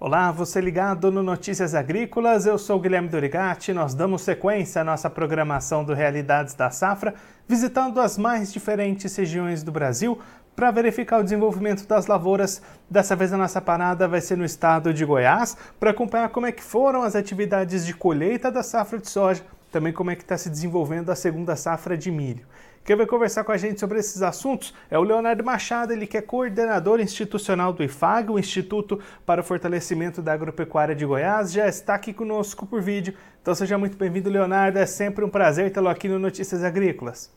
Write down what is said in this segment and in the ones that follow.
Olá, você ligado no Notícias Agrícolas, eu sou Guilherme Dorigati. Nós damos sequência à nossa programação do Realidades da Safra, visitando as mais diferentes regiões do Brasil para verificar o desenvolvimento das lavouras. Dessa vez a nossa parada vai ser no estado de Goiás, para acompanhar como é que foram as atividades de colheita da safra de soja, também como é que está se desenvolvendo a segunda safra de milho. Quem vai conversar com a gente sobre esses assuntos é o Leonardo Machado, ele que é coordenador institucional do IFAG, o Instituto para o Fortalecimento da Agropecuária de Goiás, já está aqui conosco por vídeo. Então seja muito bem-vindo, Leonardo. É sempre um prazer tê-lo aqui no Notícias Agrícolas.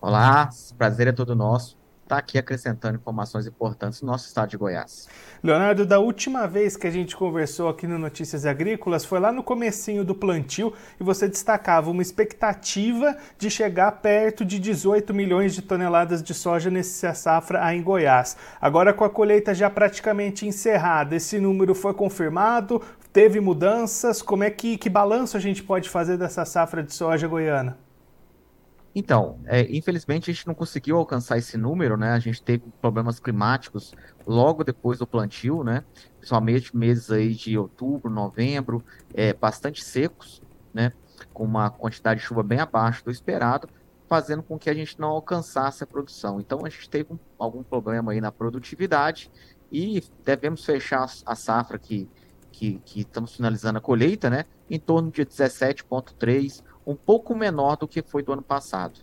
Olá, prazer é todo nosso está aqui acrescentando informações importantes no nosso estado de Goiás. Leonardo, da última vez que a gente conversou aqui no Notícias Agrícolas foi lá no comecinho do plantio e você destacava uma expectativa de chegar perto de 18 milhões de toneladas de soja nessa safra em Goiás. Agora com a colheita já praticamente encerrada, esse número foi confirmado? Teve mudanças? Como é que, que balanço a gente pode fazer dessa safra de soja goiana? Então, é, infelizmente a gente não conseguiu alcançar esse número, né? A gente teve problemas climáticos logo depois do plantio, né? Principalmente meses aí de outubro, novembro, é, bastante secos, né? Com uma quantidade de chuva bem abaixo do esperado, fazendo com que a gente não alcançasse a produção. Então a gente teve um, algum problema aí na produtividade e devemos fechar a safra que, que, que estamos finalizando a colheita, né? Em torno de 17,3 um pouco menor do que foi do ano passado.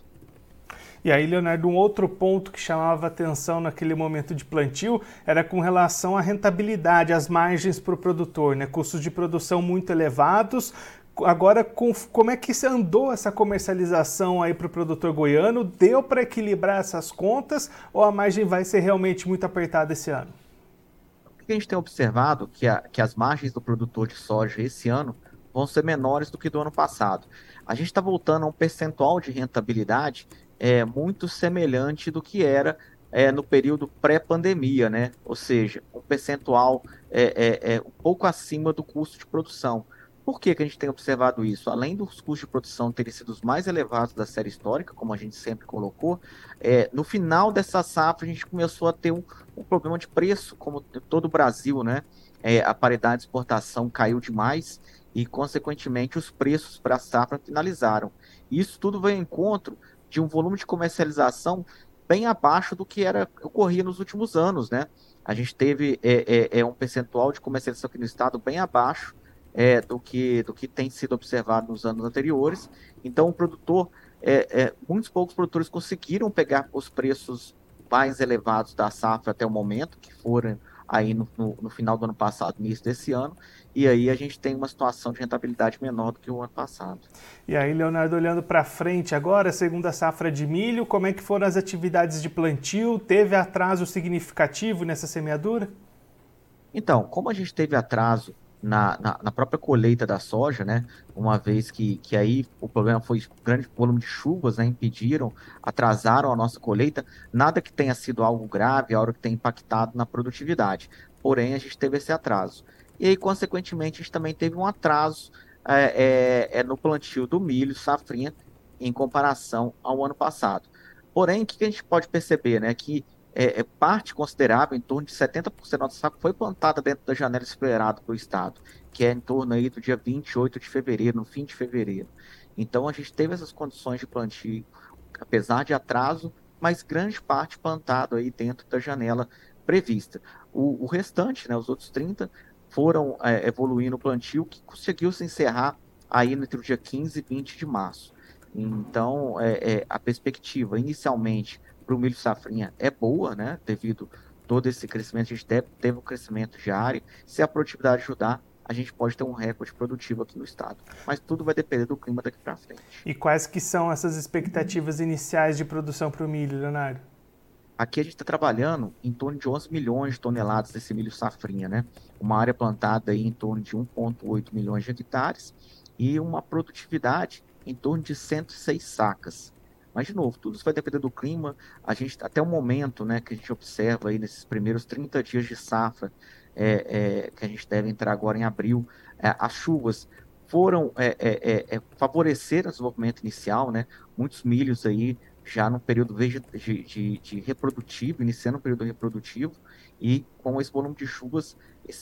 E aí, Leonardo, um outro ponto que chamava atenção naquele momento de plantio era com relação à rentabilidade, às margens para o produtor, né? Custos de produção muito elevados. Agora, com, como é que andou essa comercialização aí para o produtor goiano? Deu para equilibrar essas contas ou a margem vai ser realmente muito apertada esse ano? O que a gente tem observado que, a, que as margens do produtor de soja esse ano vão ser menores do que do ano passado. A gente está voltando a um percentual de rentabilidade é, muito semelhante do que era é, no período pré-pandemia, né? Ou seja, um percentual é, é, é, um pouco acima do custo de produção. Por que, que a gente tem observado isso? Além dos custos de produção terem sido os mais elevados da série histórica, como a gente sempre colocou, é, no final dessa safra a gente começou a ter um, um problema de preço, como todo o Brasil, né? É, a paridade de exportação caiu demais e, consequentemente, os preços para a safra finalizaram. Isso tudo vem ao encontro de um volume de comercialização bem abaixo do que era ocorria nos últimos anos, né? A gente teve é, é, é um percentual de comercialização aqui no estado bem abaixo é, do, que, do que tem sido observado nos anos anteriores. Então, o produtor, é, é, muitos poucos produtores conseguiram pegar os preços mais elevados da safra até o momento, que foram aí no, no, no, final do ano passado, início desse ano, e aí a gente tem uma situação de rentabilidade menor do que o ano passado. E aí, Leonardo, olhando para frente agora, segunda safra de milho, como é que foram as atividades de plantio? Teve atraso significativo nessa semeadura? Então, como a gente teve atraso na, na, na, própria colheita da soja, né? Uma vez que, que aí o problema foi grande volume de chuvas, né? Impediram, atrasaram a nossa colheita. Nada que tenha sido algo grave, algo que tenha impactado na produtividade. Porém, a gente teve esse atraso. E aí, consequentemente, a gente também teve um atraso é, é, é no plantio do milho, safrinha, em comparação ao ano passado. Porém, o que a gente pode perceber, né? Que é, é, parte considerável, em torno de 70% da nossa safra foi plantada dentro da janela esperada para o Estado, que é em torno aí do dia 28 de fevereiro, no fim de fevereiro. Então a gente teve essas condições de plantio, apesar de atraso, mas grande parte plantado aí dentro da janela prevista. O, o restante, né, os outros 30, foram é, evoluindo o plantio, que conseguiu se encerrar aí entre o dia 15 e 20 de março. Então, é, é a perspectiva inicialmente para o milho safrinha é boa, né? Devido todo esse crescimento, a gente teve, teve um crescimento diário. Se a produtividade ajudar, a gente pode ter um recorde produtivo aqui no estado. Mas tudo vai depender do clima daqui para frente. E quais que são essas expectativas iniciais de produção para o milho, Leonardo? Aqui a gente está trabalhando em torno de 11 milhões de toneladas desse milho safrinha, né? Uma área plantada aí em torno de 1,8 milhões de hectares e uma produtividade em torno de 106 sacas. Mas, de novo, tudo isso vai depender do clima. A gente, até o momento né, que a gente observa aí nesses primeiros 30 dias de safra, é, é, que a gente deve entrar agora em abril, é, as chuvas foram é, é, é, favorecer o desenvolvimento inicial, né? Muitos milhos aí já no período de, de, de, reprodutivo, iniciando o período reprodutivo, e com esse volume de chuvas,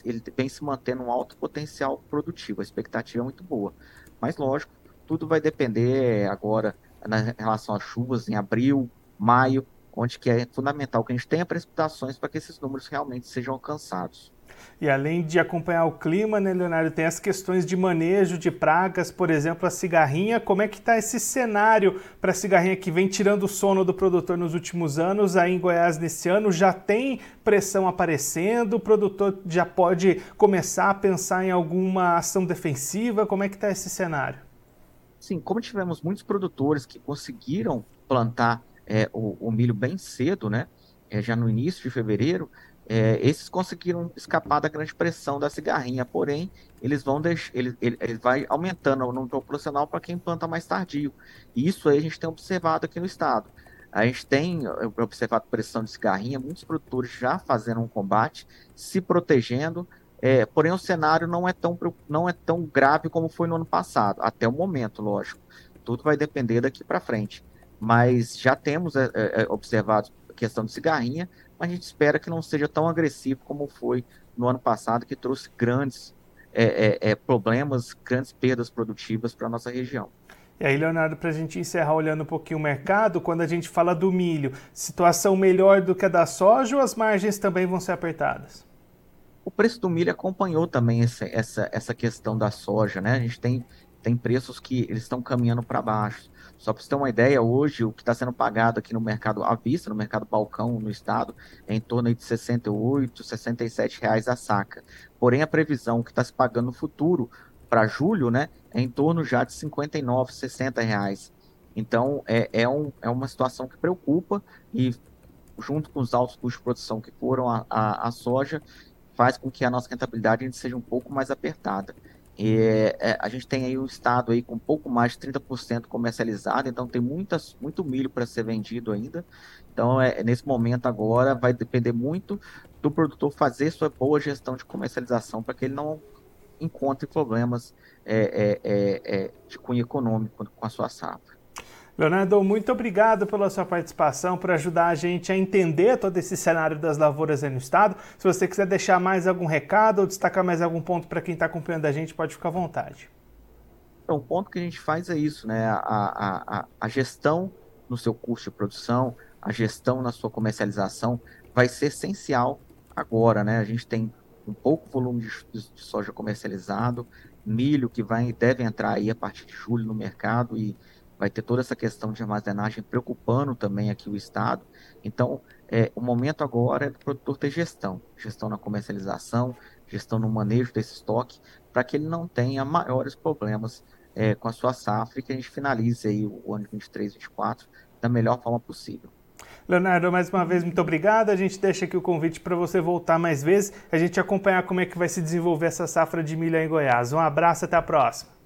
ele vem se mantendo um alto potencial produtivo. A expectativa é muito boa. Mas, lógico, tudo vai depender agora na relação às chuvas em abril, maio, onde que é fundamental que a gente tenha precipitações para que esses números realmente sejam alcançados. E além de acompanhar o clima, né, Leonardo, tem as questões de manejo de pragas, por exemplo, a cigarrinha. Como é que está esse cenário para a cigarrinha que vem tirando o sono do produtor nos últimos anos? Aí em Goiás, nesse ano, já tem pressão aparecendo? O produtor já pode começar a pensar em alguma ação defensiva? Como é que está esse cenário? Sim, como tivemos muitos produtores que conseguiram plantar é, o, o milho bem cedo, né? É, já no início de fevereiro, é, esses conseguiram escapar da grande pressão da cigarrinha, porém, eles vão deixar, ele, ele, ele vai aumentando o número profissional para quem planta mais tardio. E isso aí a gente tem observado aqui no estado. A gente tem observado pressão de cigarrinha, muitos produtores já fazendo um combate, se protegendo, é, porém o cenário não é, tão, não é tão grave como foi no ano passado, até o momento, lógico. Tudo vai depender daqui para frente. Mas já temos é, é, observado questão de cigarrinha, mas a gente espera que não seja tão agressivo como foi no ano passado, que trouxe grandes é, é, é problemas, grandes perdas produtivas para a nossa região. E aí, Leonardo, para a gente encerrar olhando um pouquinho o mercado, quando a gente fala do milho, situação melhor do que a da soja ou as margens também vão ser apertadas? O preço do milho acompanhou também essa, essa, essa questão da soja, né? A gente tem, tem preços que eles estão caminhando para baixo. Só para você ter uma ideia, hoje o que está sendo pagado aqui no mercado à vista, no mercado balcão no estado, é em torno de 68, 67 reais a saca. Porém, a previsão que está se pagando no futuro para julho, né, é em torno já de 59, 60 reais. Então, é, é, um, é uma situação que preocupa e, junto com os altos custos de produção que foram a, a, a soja, faz com que a nossa rentabilidade seja um pouco mais apertada. E, é, a gente tem aí um estado aí com pouco mais de 30% comercializado, então tem muitas, muito milho para ser vendido ainda. Então, é, nesse momento agora, vai depender muito do produtor fazer sua boa gestão de comercialização para que ele não encontre problemas é, é, é, é de cunho econômico com a sua safra. Leonardo, muito obrigado pela sua participação, por ajudar a gente a entender todo esse cenário das lavouras aí no estado. Se você quiser deixar mais algum recado ou destacar mais algum ponto para quem está acompanhando a gente, pode ficar à vontade. Então, o ponto que a gente faz é isso, né? A, a, a, a gestão no seu custo de produção, a gestão na sua comercialização vai ser essencial agora, né? A gente tem um pouco volume de, de soja comercializado, milho que vai deve entrar aí a partir de julho no mercado e vai ter toda essa questão de armazenagem preocupando também aqui o Estado. Então, é, o momento agora é do produtor ter gestão, gestão na comercialização, gestão no manejo desse estoque, para que ele não tenha maiores problemas é, com a sua safra e que a gente finalize aí o ano 23, 24 da melhor forma possível. Leonardo, mais uma vez, muito obrigado. A gente deixa aqui o convite para você voltar mais vezes, a gente acompanhar como é que vai se desenvolver essa safra de milho em Goiás. Um abraço, até a próxima.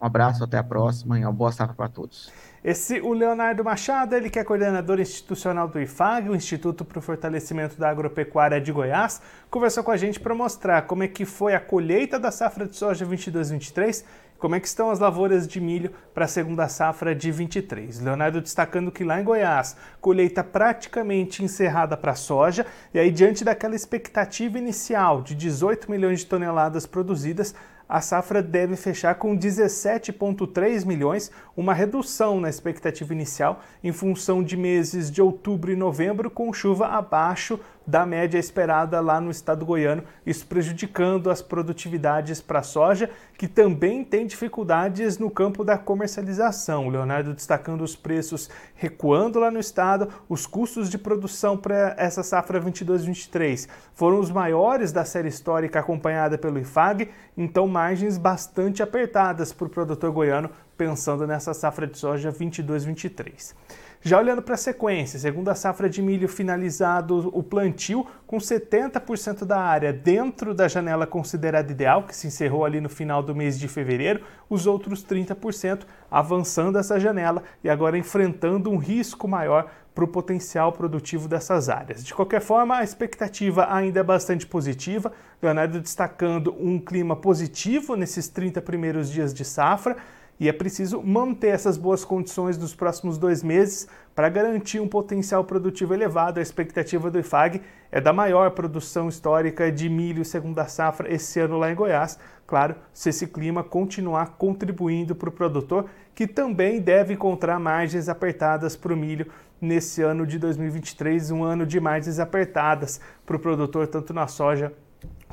Um abraço, até a próxima e uma boa safra para todos. Esse, o Leonardo Machado, ele que é coordenador institucional do IFAG, o Instituto para o Fortalecimento da Agropecuária de Goiás, conversou com a gente para mostrar como é que foi a colheita da safra de soja 22-23 como é que estão as lavouras de milho para a segunda safra de 23. Leonardo destacando que lá em Goiás, colheita praticamente encerrada para soja, e aí diante daquela expectativa inicial de 18 milhões de toneladas produzidas, a safra deve fechar com 17,3 milhões, uma redução na expectativa inicial em função de meses de outubro e novembro com chuva abaixo da média esperada lá no estado goiano, isso prejudicando as produtividades para a soja, que também tem dificuldades no campo da comercialização. O Leonardo destacando os preços recuando lá no estado, os custos de produção para essa safra 22-23 foram os maiores da série histórica acompanhada pelo IFAG, então margens bastante apertadas para o produtor goiano pensando nessa safra de soja 22-23. Já olhando para a sequência, segundo a safra de milho finalizado o plantio, com 70% da área dentro da janela considerada ideal, que se encerrou ali no final do mês de fevereiro, os outros 30% avançando essa janela e agora enfrentando um risco maior para o potencial produtivo dessas áreas. De qualquer forma, a expectativa ainda é bastante positiva. Leonardo destacando um clima positivo nesses 30 primeiros dias de safra e é preciso manter essas boas condições nos próximos dois meses para garantir um potencial produtivo elevado. A expectativa do IFAG é da maior produção histórica de milho segunda safra esse ano lá em Goiás. Claro, se esse clima continuar contribuindo para o produtor, que também deve encontrar margens apertadas para o milho nesse ano de 2023, um ano de margens apertadas para o produtor, tanto na soja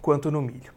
quanto no milho.